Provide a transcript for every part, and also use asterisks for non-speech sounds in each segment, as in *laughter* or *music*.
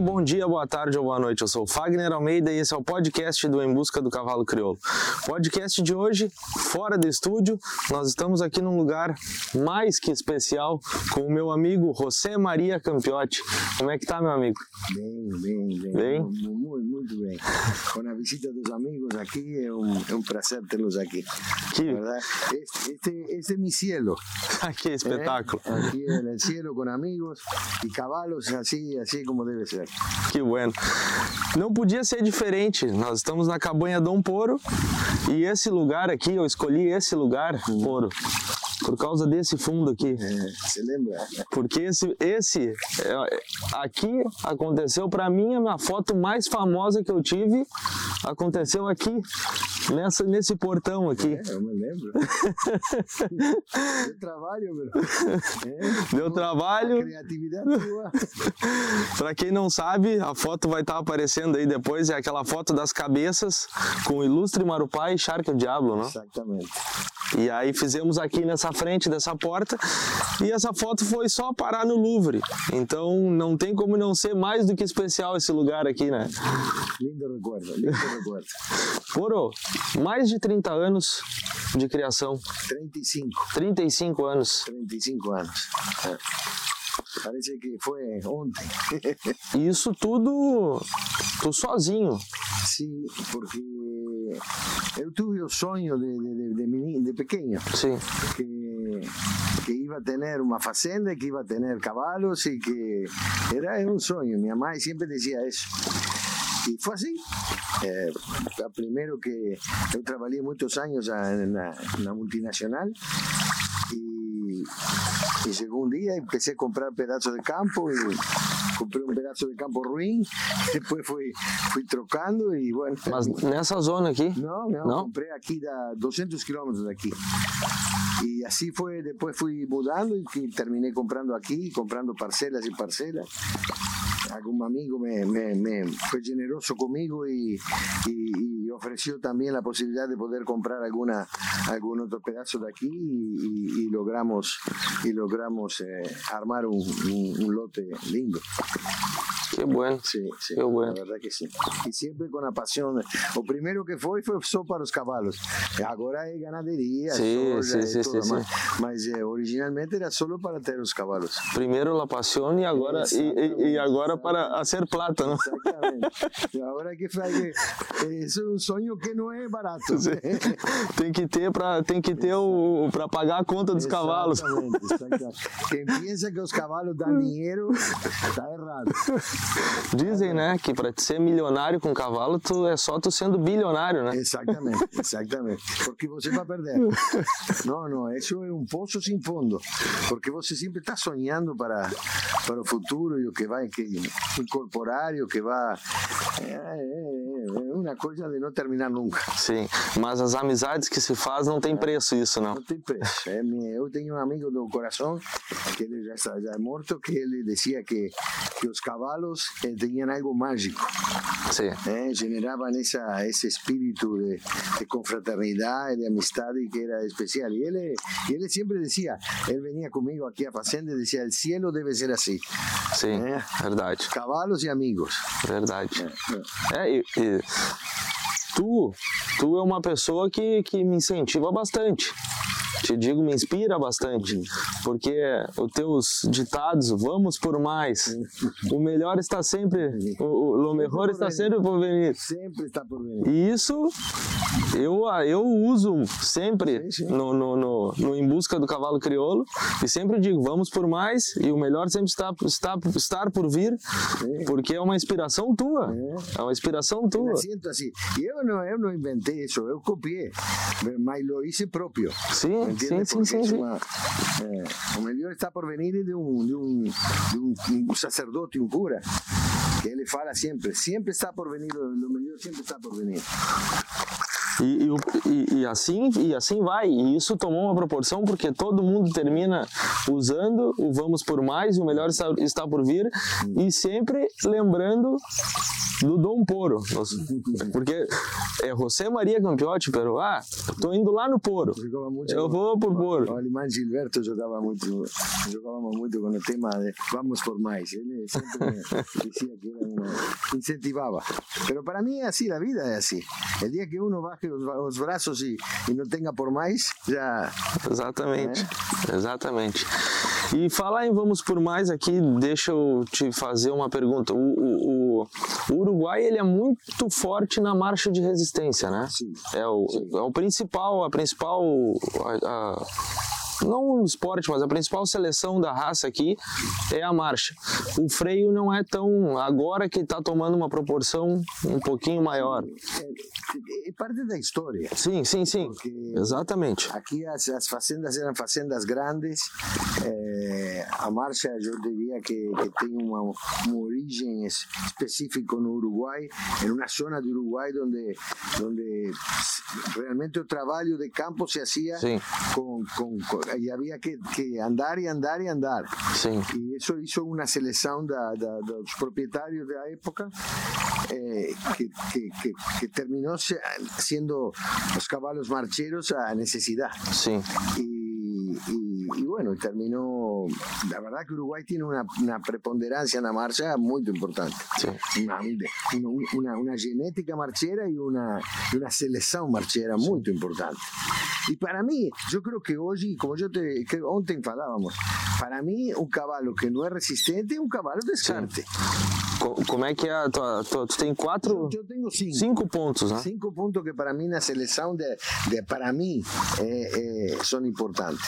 Muito bom dia, boa tarde ou boa noite. Eu sou o Fagner Almeida e esse é o podcast do Em Busca do Cavalo Crioulo. Podcast de hoje, fora do estúdio, nós estamos aqui num lugar mais que especial com o meu amigo José Maria Campiotti. Como é que tá, meu amigo? Bem, bem, bem. Bem? Mu- Muito, muito bem. Com a visita dos amigos aqui, é um, é um prazer tê-los aqui. Que. Este, este, este es mi cielo. *laughs* que ¿eh? espetáculo. Aquí en el cielo con amigos y caballos, así, así como debe ser. Que bueno. Não podia ser diferente. Nós estamos na cabanha Dom Poro e esse lugar aqui, eu escolhi esse lugar, Poro, por causa desse fundo aqui. Eh, ¿Se lembra? Porque esse, esse é, aqui aconteceu para mim a minha foto mais famosa que eu tive aconteceu aqui nessa nesse portão aqui. Eh, Eu me lembro. *laughs* Deu trabalho, meu. Eh, Deu trabalho. criatividade tua. *laughs* Para quem não sabe, a foto vai estar aparecendo aí depois é aquela foto das cabeças com o ilustre Marupá e Shark o Diablo, né? Exactamente. E aí fizemos aqui nessa frente dessa porta e essa foto foi só parar no Louvre. Então não tem como não ser mais do que especial esse lugar aqui, né? Lindo recuerdo, lindo recuerdo. Poro, mais de 30 anos de criação, 35. 35 anos. 35 anos. É. Parece que foi ontem. *laughs* Isso tudo tu sozinho. Sim, porque eu tive o sonho de, de, de, de, meni- de pequeno Sim. que, que iba a tener uma fazenda, que iba a tener cavalos e que era, era um sonho. Minha mãe sempre dizia isso. E foi assim. É, primeiro que eu trabalhei muitos anos na, na, na multinacional e, e chegou um dia e comecei a comprar pedaços de campo e comprei um pedaço de campo ruim, depois fui, fui trocando e bueno. Mas nessa zona aqui, Não, não, Não? comprei aqui da 200 quilômetros daqui. E assim foi, depois fui mudando que terminei comprando aqui, comprando parcelas e parcelas. Algum amigo me, me, me foi generoso comigo e, e, e ofereceu também a possibilidade de poder comprar alguma algum outro pedaço daqui e, e, e logramos e logramos eh, armar um, um, um lote lindo. Que bueno. Sí, sí, Qué bueno. la verdad que sí. Y siempre con la pasión. O primero que fue fue só para los caballos. Agora é ganadería, Sí, soja sí, sí, sí, mais. Mas eh, originalmente era solo para ter os cavalos. Primeiro la pasión e agora e, e, e agora para a ser plata, né? Exatamente. E agora que é um sonho que não é barato. *laughs* Tem que ter para tem que ter o para pagar a conta dos cavalos. Quem pensa que os cavalos dão *laughs* dinheiro, está errado. Dizem, né, que para ser milionário com cavalo, tu é só tu sendo bilionário, né? Exatamente, exatamente. Porque você vai perder. Não, não, isso é um poço sem fundo. Porque você sempre está sonhando para, para o futuro e o que vai que incorporar e o que vai. É, é, é uma coisa de não terminar nunca. Sim, mas as amizades que se faz não tem preço isso, não. Não tem preço. É, eu tenho um amigo do coração, que ele já está já é morto, que ele dizia que, que os cavalos eh, tinham algo mágico. Sim. eh, generaban esa, ese espíritu de, de confraternidad y de amistad y que era especial. Y él, y él siempre decía, él venía conmigo aquí a Facenda y decía, el cielo debe ser así, Sim, É. verdade, caballos y amigos. verdade. É, e, e tu, tu é uma pessoa que, que me incentiva bastante. Te digo, me inspira bastante, porque os teus ditados, vamos por mais, o melhor está sempre, o, o, o melhor está sempre por venir. Siempre está por venir. E isso eu, eu uso sempre no, no, no, no Em Busca do Cavalo Crioulo e sempre digo, vamos por mais e o melhor sempre está, está estar por vir, porque é uma inspiração tua. É uma inspiração tua. Yo no, yo no inventé eso, yo copié, mas lo hice propio. Sim, ¿Me entiendes? sim, Porque sim, es una, eh, está por venir de un, de un, de un, un sacerdote, un cura, que él fala siempre, siempre está por venir, lo mejor siempre está por venir. E, e, e, assim, e assim vai. E isso tomou uma proporção porque todo mundo termina usando o vamos por mais, o melhor está, está por vir, e sempre lembrando do Dom Poro. Porque é José Maria Campiotti, pero ah, tô indo lá no Poro. Eu vou por Poro. O alemão Gilberto jogava muito, jogava muito com o tema de vamos por mais. Ele sempre *laughs* dizia que era uma, incentivava. Pero para mim é assim, a vida é assim. O dia que uno baje os, os braços e, e não tenha por mais, já. Exatamente. É? Exatamente. E falar em vamos por mais aqui, deixa eu te fazer uma pergunta. O, o, o Uruguai ele é muito forte na marcha de resistência, né? Sim. É o, é o principal, a principal a, a não o esporte, mas a principal seleção da raça aqui é a marcha. O freio não é tão. Agora que está tomando uma proporção um pouquinho maior. É, é parte da história. Sim, sim, sim. Exatamente. Aqui as, as, fazendas eram fazendas grandes. É, a marcha, eu diria que, que tem uma, uma origem específica no Uruguai, em uma zona do Uruguai onde, onde realmente o trabalho de campo se fazia com y había que, que, andar y andar y andar. Sí. Y eso hizo una selección de, de, de los propietarios de la época eh, que, que, que, terminó siendo los caballos marcheros a necesidad. Sí. Y, y, y bueno, terminó. La verdad que Uruguay tiene una, una preponderancia en la marcha muy importante. Sí. Una, una, una, genética marchera y una, una selección marchera muy importante. Y para mí, yo creo que hoy, como yo te, que ontem falábamos, para mí un caballo que no es resistente es un caballo descarte. Como é que é? Tu, tu, tu tem quatro? Eu tenho cinco. Cinco pontos, né? Cinco pontos que para mim na seleção de, de para mim é, é, são importantes.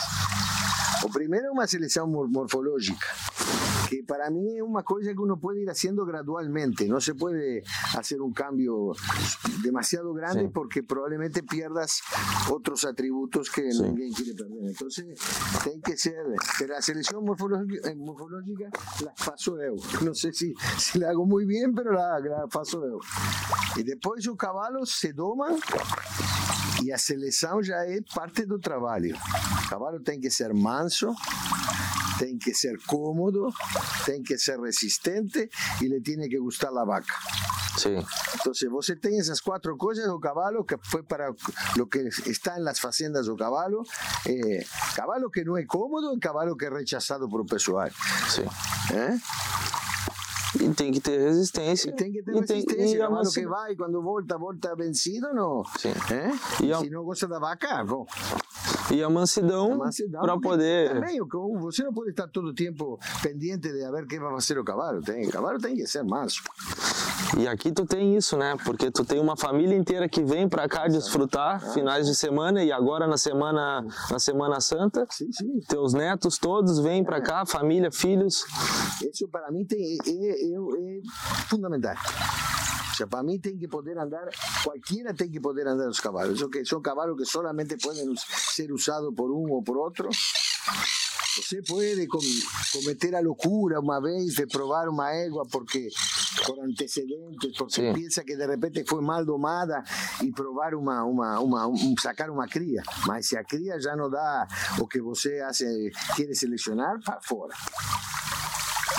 O primeiro é uma seleção morfológica. Que para mí es una cosa que uno puede ir haciendo gradualmente. No se puede hacer un cambio demasiado grande porque probablemente pierdas otros atributos que nadie quiere perder. Entonces, tiene que ser. la selección morfológica, eh, morfológica la paso yo. No sé si, si la hago muy bien, pero la, la paso yo. Y después los caballos se doman y la selección ya es parte del trabajo. El caballo tiene que ser manso, tem que ser cómodo, tem que ser resistente y le tiene que gustar la vaca. Sí. Entonces, você tem esas cuatro cosas, o caballo, que fue para lo que está en las facendas do caballo, eh, caballo que no es cómodo, caballo que es rechazado por el pessoal. Sí. ¿Eh? E tem que ter resistência. E tem que resistência. Tem, e cavalo que vai, quando volta, volta vencido, não. Sim. É? E a... Se não gosta da vaca, bom. E a mansidão, mansidão para poder. Também, você não pode estar todo o tempo pendente de ver quem vai fazer o cavalo. Tem, o cavalo tem que ser manso. E aqui tu tem isso, né? Porque tu tem uma família inteira que vem para cá desfrutar ah, finais de semana e agora na semana na semana santa. Sim, sim. Teus netos todos vêm para cá, família, filhos. Isso para mim tem, é, é, é fundamental. O sea, para mí tiene que poder andar, cualquiera tiene que poder andar los caballos. Que son caballos que solamente pueden ser usados por uno o por otro. Você pode cometer a loucura uma vez de provar uma égua porque por antecedentes, porque Sim. pensa que de repente foi mal domada provar uma, uma, uma um, sacar uma cria. Mas se a cria já não dá o que você hace, quer selecionar, para fora.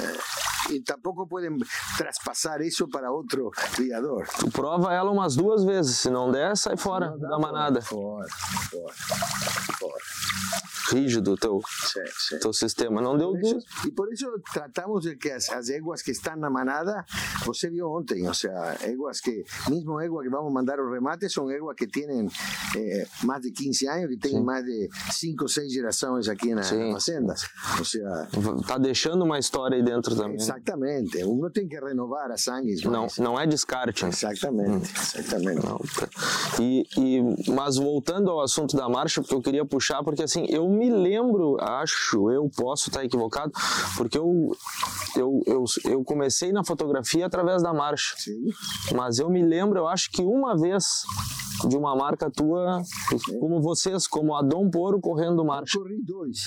É. E tampouco podem traspasar isso para outro criador. Tu prova ela umas duas vezes, se não der, sai fora da manada. Fora, fora, fora rígido teu, sí, teu sistema. Não deu isso, E por isso tratamos de que as, as éguas que estão na manada, você viu ontem, ou seja, éguas que, mesmo égua que vamos mandar o remate, são éguas que têm eh, mais de 15 anos, que têm mais de 5 ou 6 gerações aqui na, na fazenda. Ou seja, tá deixando uma história aí dentro também. Exatamente. Uno tem que renovar as sangues. Não, não é descarte. Exatamente, hum. exatamente. Não, tá. e, e, mas voltando ao assunto da marcha, porque eu queria puxar, porque assim, eu me lembro, acho, eu posso estar equivocado, porque eu, eu, eu, eu comecei na fotografia através da marcha. Sim. Mas eu me lembro, eu acho que uma vez de uma marca tua, como vocês, como a Dom Poro correndo marcha. Eu corri dois.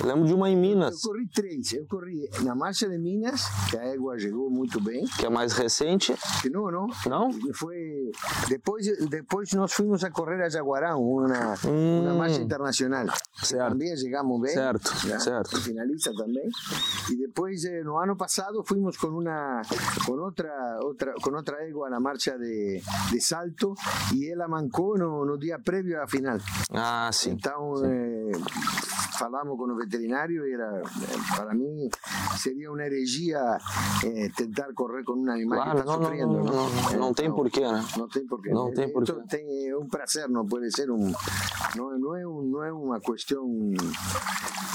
Eu lembro de uma em Minas. Eu corri três. Eu corri na marcha de Minas, que a égua chegou muito bem. Que é mais recente. Que não, não. Não? Foi depois depois nós fomos a correr a Jaguarão, uma, hum. uma marcha internacional. Certo. Também chegamos bem. Certo, né? certo. Finaliza também. E depois eh, no ano passado fomos com uma com outra outra com outra égua na marcha de, de salto e ela mancou no, no dia prévio à final. Ah, sim. Então sim. Eh, falamos com o veterinário e era para mim seria uma heresia eh, tentar correr com um animal claro, que está não, sofrendo. Não, não, não, não tem porquê, né? Não tem porquê. Não tem porquê. Tem um prazer, não pode ser um não, não é um, não é uma questão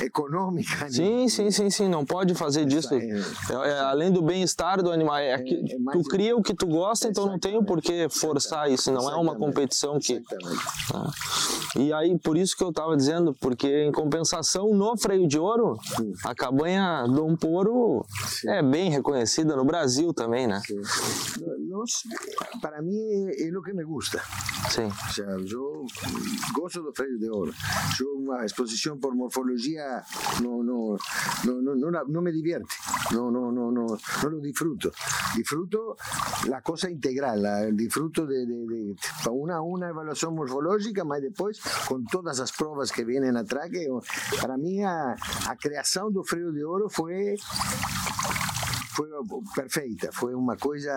econômica. Sim, sim, sim, sim, não pode fazer disso. É, é, além do bem-estar do animal, é, que tu cria o que tu gosta, então não tem o porquê forçar isso, não é uma competição que. Ah. E aí, por isso que eu estava dizendo, porque em compensação no freio de ouro, sim. a cabanha Dom Poro sim. é bem reconhecida no Brasil também, né? Nos, para mim é, o que me gusta. Sim. O sea, eu gosto do freio de ouro. Eu uma exposição por morfologia no, no, no, no, no, no me divierte, no, no, no, no, no lo disfruto. Disfruto la cosa integral, la, disfruto de, de, de una, una evaluación morfológica, mas depois com todas as provas que vêm atrás, que para mim a, a criação do freio de ouro foi foi perfeita, foi uma coisa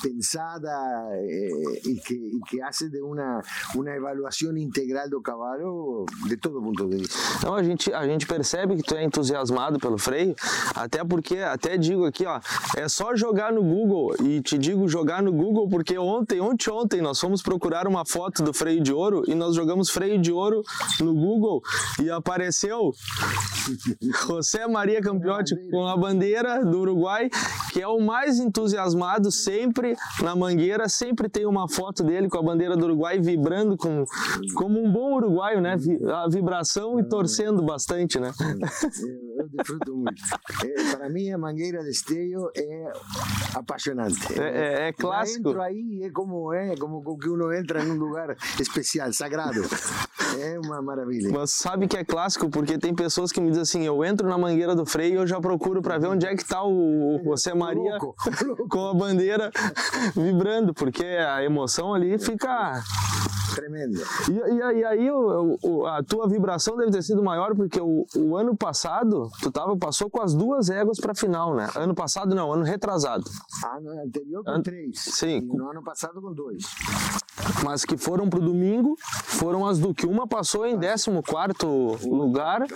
pensada eh, e, que, e que hace de uma, uma avaliação integral do cavalo de todo ponto de vista. Então a gente, a gente percebe que tu é entusiasmado pelo freio, até porque, até digo aqui, ó, é só jogar no Google, e te digo jogar no Google porque ontem, ontem, ontem, nós fomos procurar uma foto do freio de ouro e nós jogamos freio de ouro no Google e apareceu José Maria Campiotti com a bandeira do Uruguai que é o mais entusiasmado sempre na mangueira, sempre tem uma foto dele com a bandeira do Uruguai vibrando com, como um bom uruguaio, né? A vibração e torcendo bastante, né? Eu desfruto muito. É, para mim, a mangueira de esteio é apaixonante. É, é, é clássico. entro aí é como é como que uno entra em um lugar especial, sagrado. É uma maravilha. Mas sabe que é clássico porque tem pessoas que me dizem assim: eu entro na mangueira do freio e eu já procuro para ver onde é que está o José Maria louco, louco. com a bandeira *laughs* vibrando, porque a emoção ali fica tremenda. E, e, e aí o, o, a tua vibração deve ter sido maior porque o, o ano passado tu tava, passou com as duas éguas para final, né? Ano passado não, ano retrasado. Ano anterior com An... três. Sim. E no ano passado com dois. Mas que foram pro domingo, foram as do que uma passou em 14 lugar,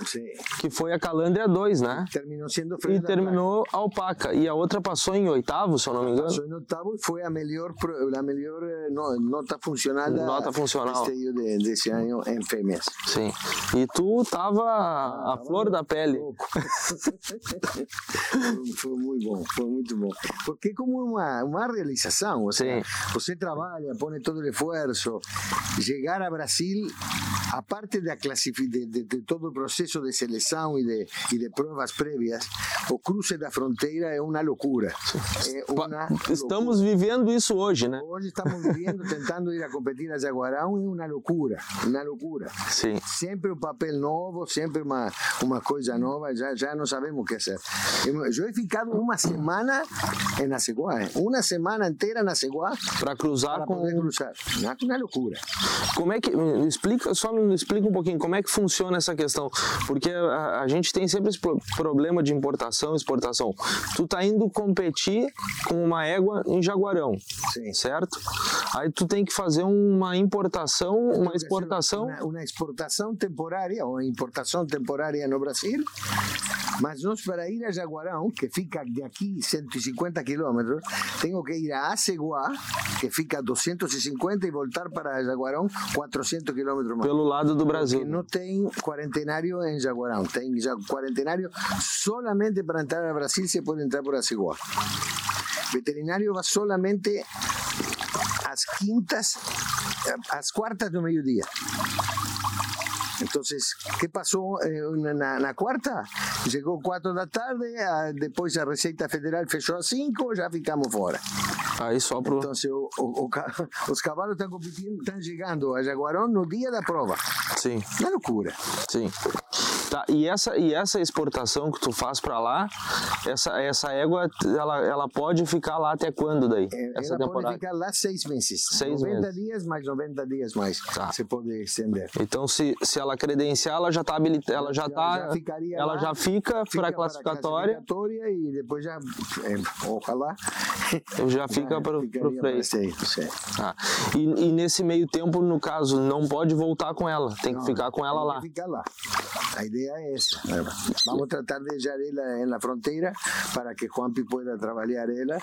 que foi a Calandria 2, né? Terminou sendo E terminou a Alpaca. E a outra passou em oitavo, se eu não me engano. Passou em oitavo e foi a melhor, a melhor eh, nota funcional nota funcional. de, desse ano em fêmeas. Sim. E tu tava ah, a flor da pele. *laughs* foi muito bom, foi muito bom. Porque é como uma, uma realização. Seja, você trabalha, põe todo o esforço. Chegar a Brasil, a parte da de, de, de, todo o processo de seleção e de, e de provas prévias, o cruce da fronteira é uma loucura. É uma estamos loucura. vivendo isso hoje, né? Hoje estamos vivendo, tentando ir a competir a Jaguarão, é uma loucura, uma loucura. Sim. Sempre um papel novo, sempre uma, uma coisa nova, já, já não sabemos o que fazer. Eu he ficado uma semana na Ceguá, uma semana inteira na Ceguá para cruzar para com poder cruzar. Uma loucura. Como é que explica, só me explica um pouquinho como é que funciona essa questão, porque a, a gente tem sempre esse problema de importação, exportação. Tu tá indo competir com uma égua em Jaguarão, Sim. certo? Aí tu tem que fazer uma importação, uma exportação, uma, uma exportação temporária ou importação temporária no Brasil. Mas nós para ir a Jaguarão, que fica de aqui 150 quilômetros, tenho que ir a Aceguá, que fica a 250 e voltar para Jaguarão 400 quilômetros mais. Pelo lado do Brasil. Porque não tem quarentenário em Jaguarão. Tem quarentenário solamente para entrar ao Brasil se pode entrar por Aceguá. Veterinário va solamente às quintas, às quartas do meio-dia. Entonces, ¿qué pasó eh, na, na, quarta? Chegou 4 da tarde, a, depois a Receita Federal fechou às 5, já ficamos fora. Aí só pro... Então, o, o, o, *laughs* os cavalos estão competindo, estão chegando a Jaguarão no dia da prova. Sim. Uma loucura. Sim. Tá, e essa, e essa exportação que tu faz para lá, essa, essa égua, ela, ela pode ficar lá até quando daí? Eh, essa ela temporada? pode ficar lá seis meses. Seis 90 meses. dias mais 90 dias mais. Tá. Se pode estender. Então, se, se ela credenciar, ela já tá habilitada, ela já Já- tá, já ficaria ela lá, já fica, Fica para classificatória, classificatória e depois já, eh, ojalá, já fica para o freio. Ah, e, e nesse meio tempo, no caso, não pode voltar com ela, tem que Não, ficar com ela lá. que ficar lá. A ideia é essa. Vamos tratar de deixar ela na fronteira para que Juanpi pueda trabalhar ela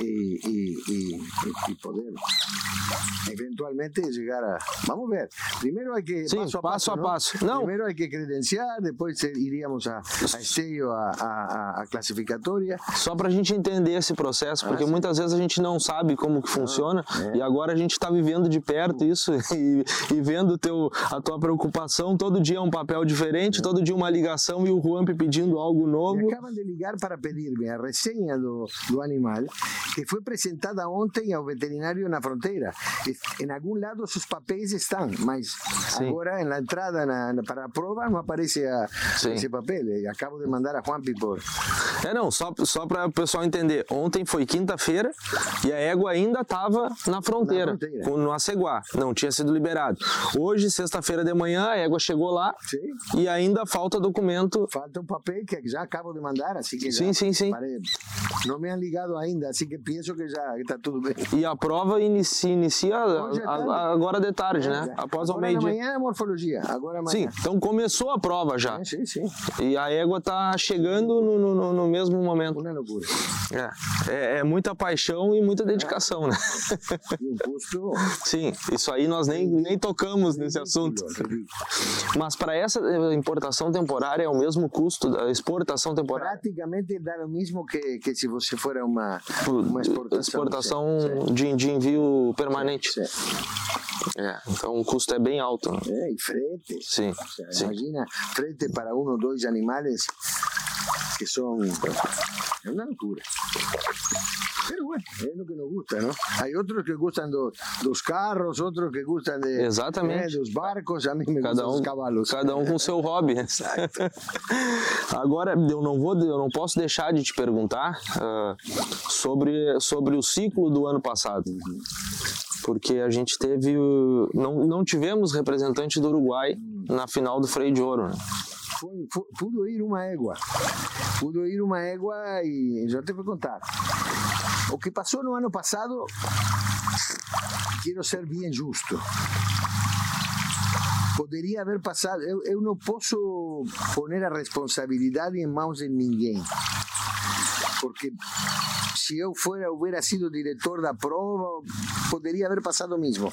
e, e, e, e- e poder eventualmente chegar a. Vamos ver. Primeiro hay que. Sim, paso a passo paso. a ¿no? passo. Não. Primeiro hay que credenciar, depois iríamos a, a Esteio, a, a, a classificatória. Só para a gente entender esse processo, porque Ah, muitas vezes a gente não sabe como que funciona e agora a gente está vivendo de perto isso *laughs* e, e vendo teu, a tua preocupação. Todo dia é um papel diferente, todo dia uma ligação e o Juan pedindo algo Me novo. acaban de ligar para pedirme a reseña do, do animal que foi apresentada ontem ao veterinário na fronteira. Em algum lado os papéis estão, mas Sim. agora na entrada na, na- para a prova não aparece a, esse papel. E acabo de mandar a Juanpi por. É, não, só, só para o pessoal entender. Ontem foi quinta-feira e a égua ainda estava na fronteira, Na fronteira. com- no Aceguá. Não tinha sido liberado. Hoje, sexta-feira de manhã, a égua chegou lá Sim. e ainda falta documento. Falta um papel que já acabo de mandar, assim que Sim, já sim, sim. parei. Não me han ligado ainda, assim que penso que já está tudo bem. E a prova inicia, inicia é a- a- agora de tarde, né? É, Após agora meio-dia. Amanhã é morfologia, agora Sim, amanhã. então começou a prova já. É, sim, sim. E a égua tá chegando no- no, no mesmo momento. É, é, é muita paixão e muita dedicação, né? E um custo. Sim, isso aí nós nem, nem tocamos nesse assunto. Mas para essa eh, importação temporária é o mesmo custo da exportação temporária. Praticamente dá o mesmo que, que se você for uma, uma exportação. Exportação Sim, de, de envio permanente. sim. É, então o custo é bem alto. né? É, e frete. Sim, sim. Imagina, frete para um ou dois animais que são. É uma loucura. Pero bueno, é o que nos gusta, não? Há outros que gostam do, dos carros, outros que gostam de, Exatamente. dos barcos, a mim me Cada um, cavalos. cada um com seu hobby. *laughs* Agora, eu não vou, eu não posso deixar de te perguntar ah, sobre, sobre o ciclo do ano passado. Porque a gente teve. Não, não tivemos representante do Uruguai na final do Freio de Ouro. Né? Foi, foi, pudo ir uma égua. Pudo ir uma égua e já te vou contar. O que passou no ano passado, quero ser bem justo. Poderia haver passado. Eu, eu não posso poner a responsabilidade em mãos de ninguém. Porque se eu fuera, hubiera sido diretor da prova, poderia haver passado o mesmo.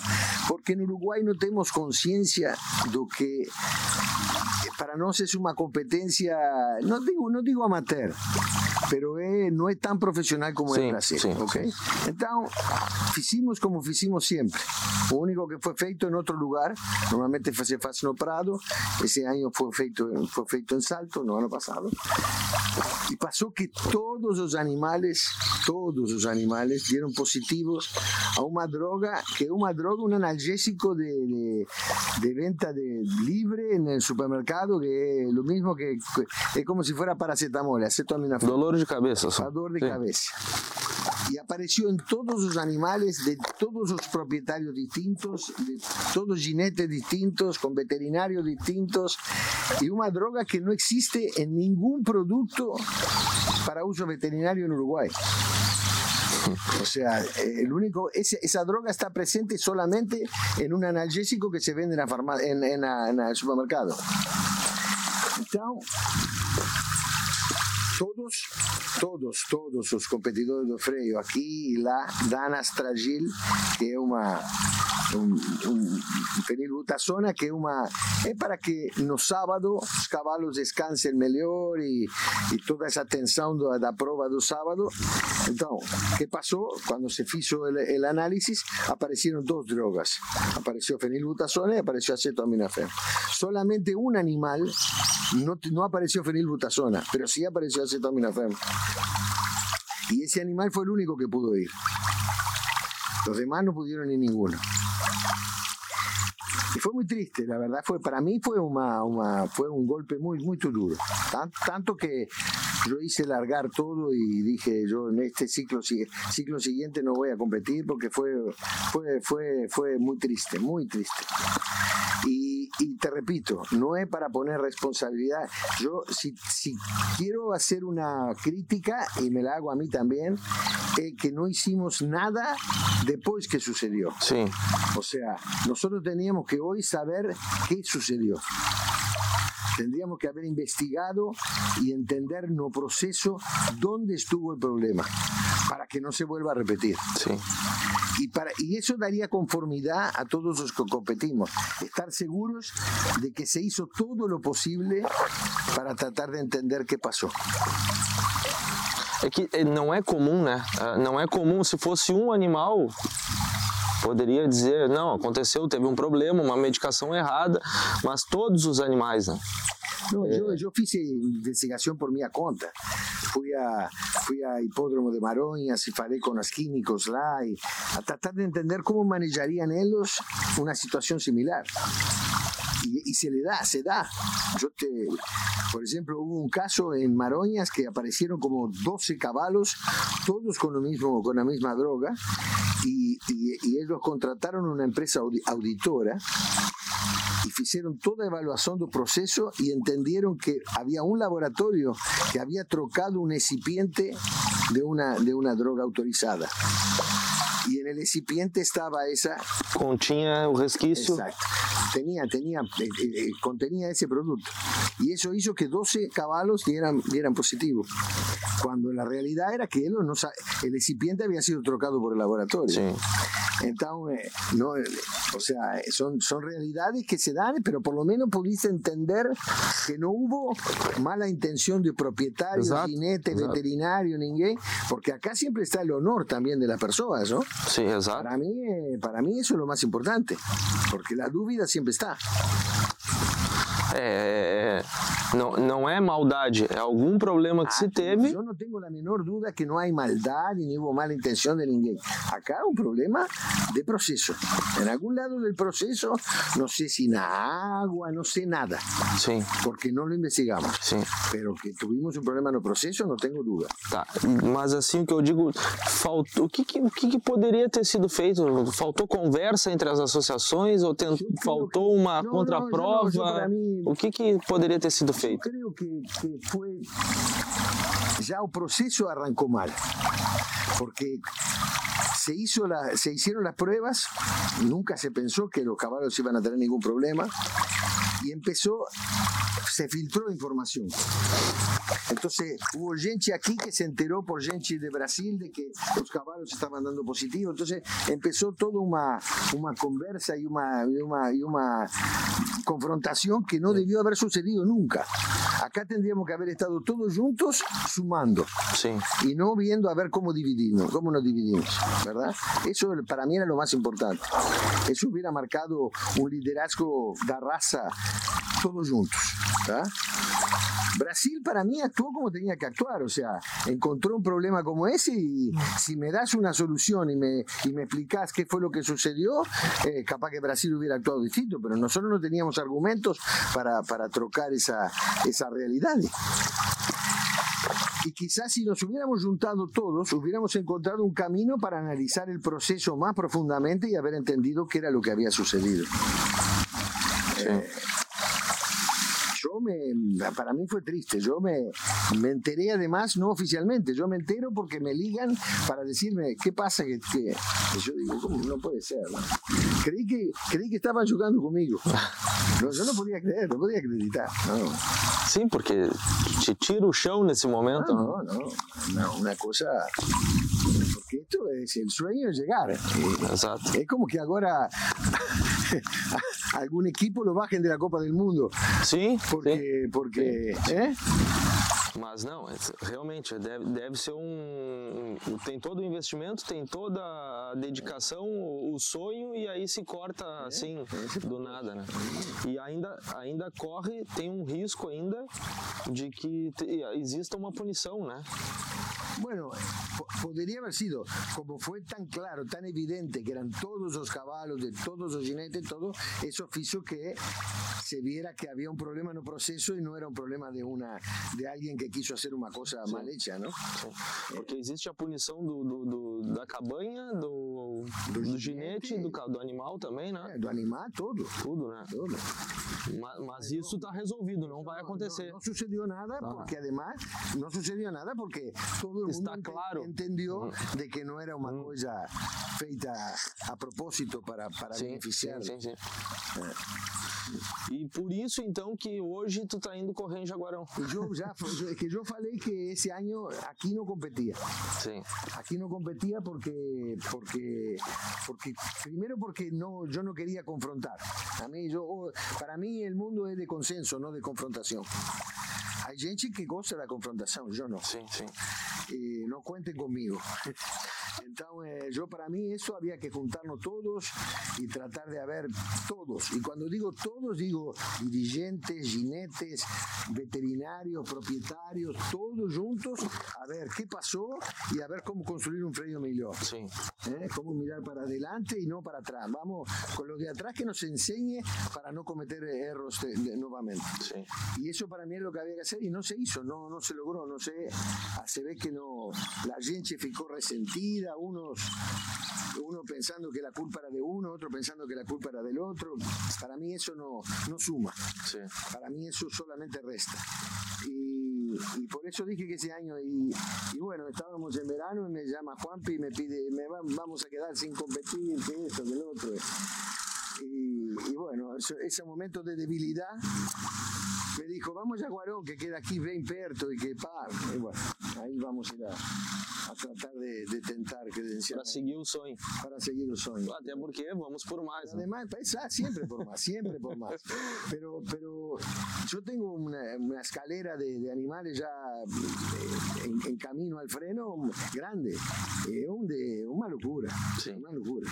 Porque no Uruguai não temos consciência do que para nós é uma competência, não digo, não digo amateur, pero é, não é tão profissional como é Sim, no Brasil, sim, ok? Então, fizemos como fizemos sempre. O único que foi feito em outro lugar, normalmente se faz no Prado, esse ano foi feito, foi feito em Salto, no ano passado. E passou que todos os animais, todos os animais dieron positivos a uma droga, que é uma droga, um analgésico de, de, de venta de livre no supermercado, que é o mesmo que, que é como se fuera paracetamol, acetaminofén, Dolor de cabeça só. a dor de Sim. cabeça. E apareceu em todos os animais, de todos os proprietários distintos, de todos os jinetes distintos, com veterinários distintos, e uma droga que não existe em nenhum produto para uso veterinário no Uruguai. O sea, el único, ese- esa droga está presente solamente en un analgésico que se vende en, la farma- en, en la- en el supermercado. Então, todos, todos, todos os competidores do freio aqui e lá dan astragil, que é uma um fenilbutazona, que é uma é para que no sábado os cavalos descansem melhor e, e toda essa tensão do, da prova do sábado. Então, o que passou? Se fez o el análise, apareceram duas drogas. Apareceu fenilbutazona e apareceu acetaminofén. Solamente um animal no, no apareció fenilbutazona, pero sí apareció acetaminofén. Y ese animal fue el único que pudo ir. Los demás no pudieron ir ninguno. Fue muy triste, la verdad fue, para mí fue, una, fue un golpe muy, muy duro. tanto que yo hice largar todo y dije, yo en este ciclo, ciclo siguiente no voy a competir porque fue, fue, fue, fue muy triste, muy triste. Y, y, te repito, no es para poner responsabilidad. Yo, si, si, quiero hacer una crítica, y me la hago a mí también, es que no hicimos nada después que sucedió. Sí. O sea, nosotros teníamos que hoy saber qué sucedió. Tendríamos que haber investigado y entender no proceso dónde estuvo el problema para que no se vuelva a repetir. Sí. Y, para, y eso daría conformidad a todos los que competimos. Estar seguros de que se hizo todo lo posible para tratar de entender qué pasó. É que eh, não é comum, né? Ah, não é comum se fosse um animal poderia dizer, não, aconteceu, teve um problema, uma medicação errada, mas todos os animais, né? No, yo, yo hice investigación por mi conta. Fui a, fui a Hipódromo de Maroñas y falé con los químicos lá y a tratar de entender cómo manejarían ellos una situación similar. Y, y, se le da, se da. Yo te, por ejemplo, hubo un caso en Maroñas que aparecieron como 12 caballos, todos con, lo mismo, con la misma droga, y, y, y ellos contrataron una empresa auditora hicieron toda evaluación del proceso y entendieron que había un laboratorio que había trocado un recipiente de una, de una droga autorizada. Y en el recipiente estaba esa... Continha el resquicio. Exacto. Tenía, tenía, eh, eh, eh, contenía ese producto. Y eso hizo que 12 caballos dieran, dieran positivo. Cuando la realidad era que él no, el recipiente había sido trocado por el laboratorio. Sí. Entonces, no, o sea, son, son realidades que se dan, pero por lo menos pudiste entender que no hubo mala intención de propietario, jinete, veterinario, ninguém, porque acá siempre está el honor también de las personas, ¿no? Sí, exacto. Para mí, eh, para mí eso es lo más importante, porque la duda siempre está. É, não, não é maldade, é algum problema que ah, se teve. Eu não tenho a menor dúvida que não há maldade nem houve mala intenção de ninguém. Acá é um problema de processo. Em algum lado do processo, não sei se na água, não sei nada. Sim. Porque não lo investigamos. Sim. Pero que tivemos um problema no processo, não tenho dúvida. Tá, mas assim o que eu digo, faltou, o que, que, o que, que poderia ter sido feito? Faltou conversa entre as associações ou tent, faltou uma não, contraprova? Não, mim, o que, que poderia ter sido feito? Eu creio que, que foi. Já o processo arrancou mal. Porque se, hizo la, se hicieron las pruebas, nunca se pensó que los caballos iban a tener ningún problema y empezó, se filtró información. Entonces hubo gente aquí que se enteró por gente de Brasil de que los caballos estaban dando positivo. Entonces empezó toda una, una conversa y una, y una, y una confrontación que no debió haber sucedido nunca. Acá tendríamos que haber estado todos juntos sumando sí. y no viendo a ver cómo dividirnos, cómo nos dividimos, ¿verdad? Eso para mí era lo más importante. Eso hubiera marcado un liderazgo de raza todos juntos. ¿verdad? Brasil para mí actuó como tenía que actuar, o sea, encontró un problema como ese y si me das una solución y me, y me explicás qué fue lo que sucedió, eh, capaz que Brasil hubiera actuado distinto, pero nosotros no teníamos argumentos para, para trocar esa, esa realidad. Y quizás si nos hubiéramos juntado todos, hubiéramos encontrado un camino para analizar el proceso más profundamente y haber entendido qué era lo que había sucedido. Eh, yo me, para mí fue triste, yo me, me enteré además, no oficialmente, yo me entero porque me ligan para decirme, ¿qué pasa? Que, que, yo digo, ¿cómo? No puede ser. Creí, que, creí que estaban jugando conmigo. No, yo no podía creer, no podía acreditar. No. Sí, porque te tira o chão nesse momento. No, no, no, una cosa porque esto es el sueño de llegar. Exacto. Es como que ahora *laughs* algún equipo lo bajen de la Copa del Mundo. Sim. Porque. Sim. porque sim. É? Mas não, realmente deve, deve ser um. Tem todo o investimento, tem toda a dedicação, o sonho, e aí se corta assim, do nada, né? E ainda, ainda corre, tem um risco ainda de que exista uma punição, né? Bueno, podría haber sido, como fue tan claro, tan evidente que eran todos los caballos, de todos los jinetes, todo, eso hizo que se viera que había un problema en el proceso y no era un problema de una de alguien que quiso hacer una cosa Sim. mal hecha, não? Sim. Porque existe a punição do, do, do da cabanha, do, do, do ginete, do, do animal também, né? É, do animal, tudo. Tudo, né? Tudo. Mas, mas isso está resolvido, não vai acontecer. Não, não sucedeu nada, ah. porque además não sucedeu nada porque todo mundo Está claro. entendeu uhum. de que não era uma uhum. coisa feita a propósito para, para sim, beneficiar. Sim, sim. É. E por isso, então, que hoje tu tá indo correr em Jaguarão. *laughs* Eu já que eu falei que esse ano aqui não competia. Sim. Aqui não competia porque porque porque primeiro porque não eu não queria confrontar. A mim, eu, para mim el mundo es de consenso, no de confrontación. Hay gente que gosta da confrontação, eu não. Sim, sim. E não contem comigo. Então, eh, yo para mí eso había que juntarnos todos y tratar de haber todos. Y cuando digo todos, digo dirigentes, jinetes, veterinarios, propietarios, todos juntos, a ver qué pasó y a ver cómo construir un freio mejor. Sí. ¿Eh? Cómo mirar para adelante y no para atrás. Vamos con lo de atrás que nos enseñe para no cometer errores nuevamente. Sí. Y eso para mí es lo que había que hacer y no se hizo, no, no se logró, no sé, se ve que no, la gente ficó resentida, unos, uno pensando que la culpa era de uno, otro pensando que la culpa era del otro. Para mí eso no, no suma. Para mí eso solamente resta. Y, por eso dije que ese año, y, bueno, estábamos en verano y me llama Juanpi y me pide, me vamos a quedar sin competir, que esto, que el otro. Y, bueno, ese momento de debilidad me dijo, vamos a Guarón, que queda aquí bien perto y que par. Y bueno, ahí vamos a ir a, a tratar de, de tentar credenciar. Para seguir o sonho. Para seguir o sonho. Até porque vamos por más. Además, ah, siempre por más, siempre por más. *laughs* Pero, pero yo tengo una, una escalera de, de, animales ya eh, en, en, camino al freno grande. Eh, un de, una locura. Sí. Una locura.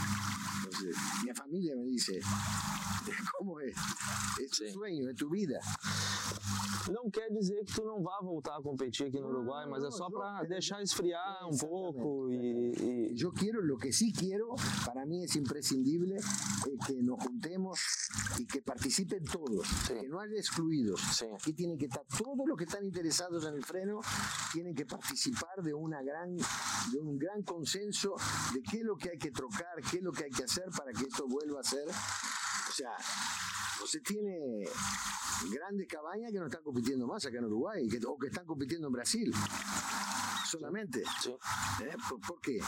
Entonces, mi familia me dice, *laughs* ¿cómo es? Es tu sí. sueño, es tu vida. Não quer dizer que tu não vá voltar a competir aqui no Uruguai, mas é só para deixar esfriar um pouco e, e... Eu quero, lo que sí quero, para mim é imprescindível é que nos juntemos e que participen todos, sí. que não haja excluídos. Sí. Aquí tienen que estar todos los que están interesados en el freno, tienen que participar de una gran, de un gran consenso de qué es lo que hay que trocar, qué es lo que hay que hacer para que esto vuelva a ser. O sea, usted tiene grandes cabañas que no están compitiendo más acá en Uruguay que, o que están compitiendo en Brasil solamente. Sí. ¿Eh? ¿Por, ¿Por qué?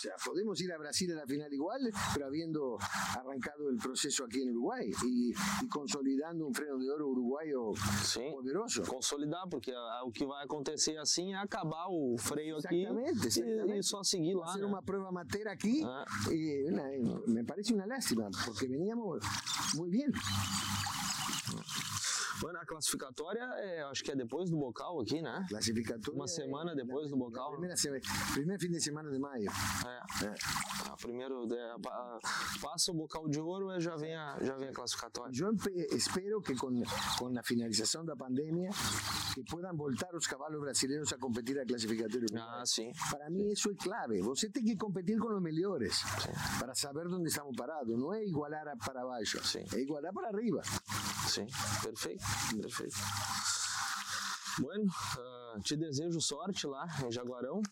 Sea, podemos ir a Brasil a la final igual, pero habiendo arrancado el proceso aquí en Uruguay y, y consolidando um freno de ouro uruguaio Sim, poderoso. Consolidar, porque o que vai acontecer assim é acabar o freio aqui exatamente. E, e, só seguir lá. Fazer né? uma prova mateira aqui, ah. e, me parece uma lástima, porque veníamos muito bem. Mano, a classificatória é, acho que é depois do bocal aqui, né? Classificatória. Uma semana depois do bocal. Primeira semana, primeiro fim de semana de maio. É. é. Ah, primeiro, é, passa o bocal de ouro e já vem a, já vem a classificatória. Eu espero que com, com a finalização da pandemia que puedan voltar os cavalos brasileiros a competir a classificatória. Ah, sim. Para mim isso é clave. Você tem que competir com os melhores sim. para saber onde estamos parados. Não é igualar para baixo, sim. é igualar para arriba. Sim, perfeito, perfeito. Bueno, uh, te desejo sorte lá em Jaguarão.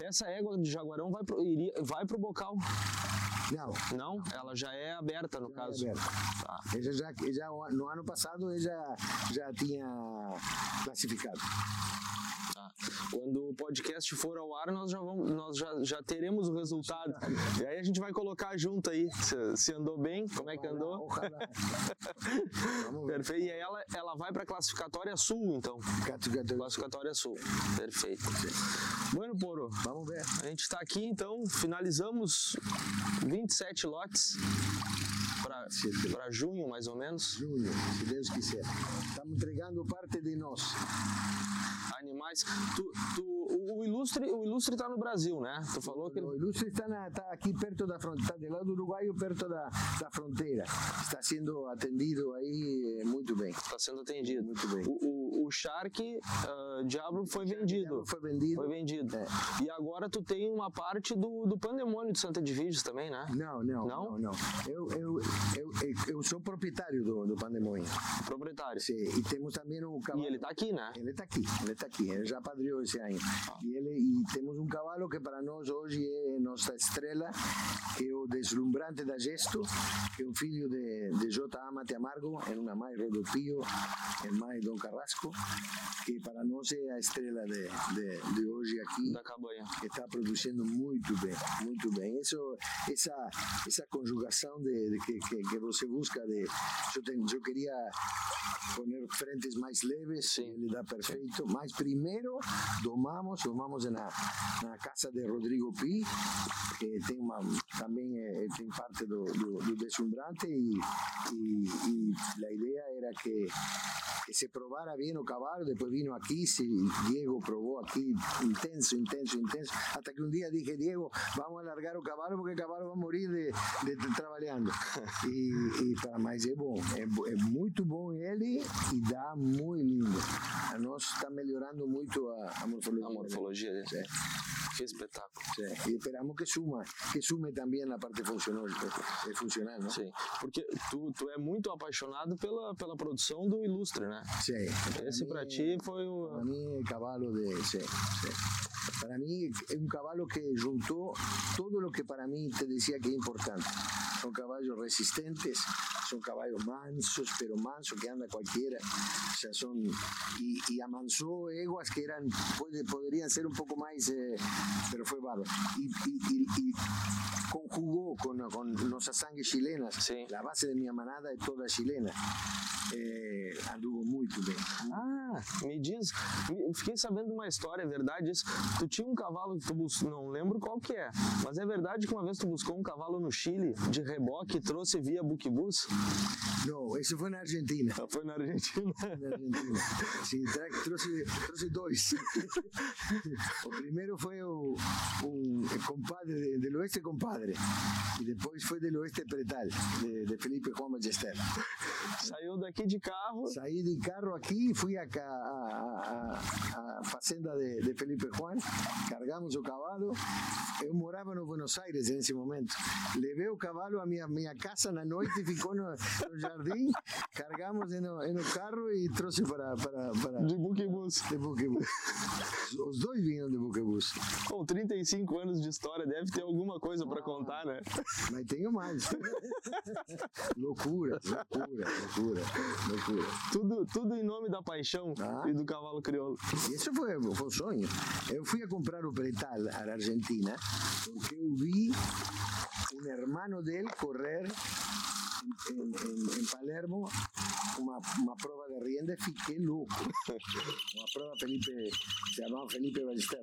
Essa égua de Jaguarão vai pro, iria, vai pro bocal. Não. Não? Ela já é aberta, no já caso. É aberta. Tá. Já, já, no ano passado ele já, já tinha classificado. Quando o podcast for ao ar, nós já, vamos, nós já, já teremos o resultado. E aí a gente vai colocar junto aí se, se andou bem, como é que andou. *laughs* Perfeito. E aí ela, ela vai para a classificatória sul, então. Classificatória sul. Perfeito. Bueno, Poro. Vamos ver. A gente está aqui, então, finalizamos 27 lotes para junho, mais ou menos. Junho, se Deus quiser. Estamos entregando parte de nós animais. Tu, tu, o, ilustre o ilustre está no Brasil, né? Tu falou que o ilustre está, tá aqui perto da fronteira, está do lado uruguaio, perto da, da fronteira. Está sendo atendido aí muito bem. Está sendo atendido. Muito bem. O, o, o Shark uh, Diablo foi vendido. Foi vendido. Foi vendido. É. E agora tu tem uma parte do, do Pandemônio de Santa Edviges também, né? Não, não, Não? não, não. Eu, eu, eu, eu, sou proprietário do, do Pandemônio. Proprietário. Sim, e temos também o cavalo. E ele tá aqui, né? Ele está aqui, ele está aqui, ele já padriou esse ano. E, ele, e temos um cavalo que para nós hoje é nossa estrela, que é o Deslumbrante da Gesto, que é um filho de, de J. Amate Amargo, é uma mãe Rodopio, é mãe Dom Carrasco, que para nós é a estrela de, de, de hoje aqui. Da cabanha. que está produzindo muito bem, muito bem. Isso, essa, essa conjugação de, de que, que, que você busca de, eu, tenho, eu queria poner frentes mais leves, Sim. ele dá perfeito. Mas primeiro domamos, domamos na, na casa de Rodrigo Pi, que tem uma, é, tem parte do deslumbrante e, e, e a ideia era que que se probara bien o cavalo, después vino aquí, se, Diego probó aquí intenso, intenso, intenso, hasta que un día dije, Diego, vamos a alargar o cavalo porque o cavalo va a morir de, de, de trabalhando. E, *laughs* e para mais é bom, é, é muito bom ele e dá muito lindo. A nós está melhorando muito a, a morfologia. A morfologia. Sim, Que espetáculo. sim. E esperamos que suma, que sume também na parte funcional, eh, funcional não? Sim. Porque tu, tu é muito apaixonado pela, pela produção do Ilustre, né? Sim. Esse pra ti foi o. Para mí, el caballo de. Sí, sí. Para mí, es un caballo que juntó todo lo que para mí te decía que es importante. Son caballos resistentes, son caballos mansos, pero mansos que anda cualquiera. O sea, son. Y, y amansó eguas que eran. puede- podrían ser un poco más. eh, pero fue bárbaro. Y, y, y- conjugó con, con nuestras sangres chilenas. Sí. La base de mi manada es toda chilena. Eh, anduvo muy bien. Ah, me diz. Fiquei sabendo uma história, é verdade isso? Tu tinha um cavalo que tu buscou, não lembro qual que é, mas é verdade que uma vez tu buscou um cavalo no Chile de reboque e trouxe via Bookbus? No, eso fue en Argentina. Foi na Argentina. En Argentina. Tra- trouxe, trouxe dois. *laughs* O primeiro foi o, um compadre del oeste compadre. E depois foi del oeste pretal, de, de Felipe Juan Ballester. Saiu daqui de carro. Saí de carro aqui, fui a, a, a, a fazenda de, de Felipe Juan, cargamos o cavalo. Eu morava no Buenos Aires nesse momento. Levei o cavalo a minha, minha casa na noite, ficou no, no jardim, cargamos no, no carro e trouxe para, para, para De Bookbus. de Buquebus. Os dois vinham de Buquebus. Com 35 anos de história, deve ter alguma coisa pra contar, né? Mas tenho mais. loucura, loucura, loucura, loucura. Tudo, tudo em nome da paixão Ah. e do cavalo crioulo. Isso foi, foi um sonho. Eu fui a comprar o Pretal à Argentina porque eu vi um hermano dele correr em, em, em Palermo uma, uma prova de rienda e fiquei louco. Uma prova Felipe, se chamava Felipe Ballester.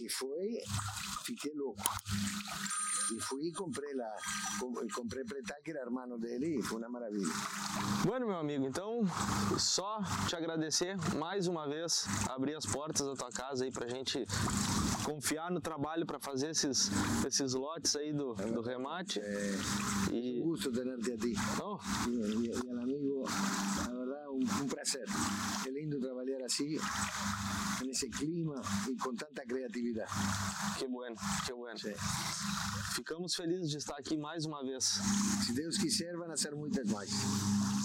E foi, fiquei louco. E fui e comprei lá, com- comprei Pretal que era hermano dele e foi uma maravilha. Bueno, meu amigo, então só te agradecer mais uma vez, abrir as portas da tua casa aí pra gente confiar no trabalho para fazer esses, esses lotes aí do, do remate. Un E. gusto tenerte a ti. Oh, y- y al amigo, la verdad, un, un placer. Qué lindo trabajar así, en ese clima y con tanta creatividad. que bueno, que bueno. Sí. Ficamos felizes de estar aqui mais uma vez. Si Dios quiser, van a ser muchas más.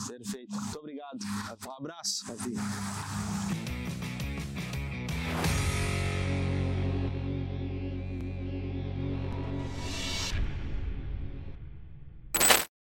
Perfeito. Muito obrigado. Um abraço. A ti.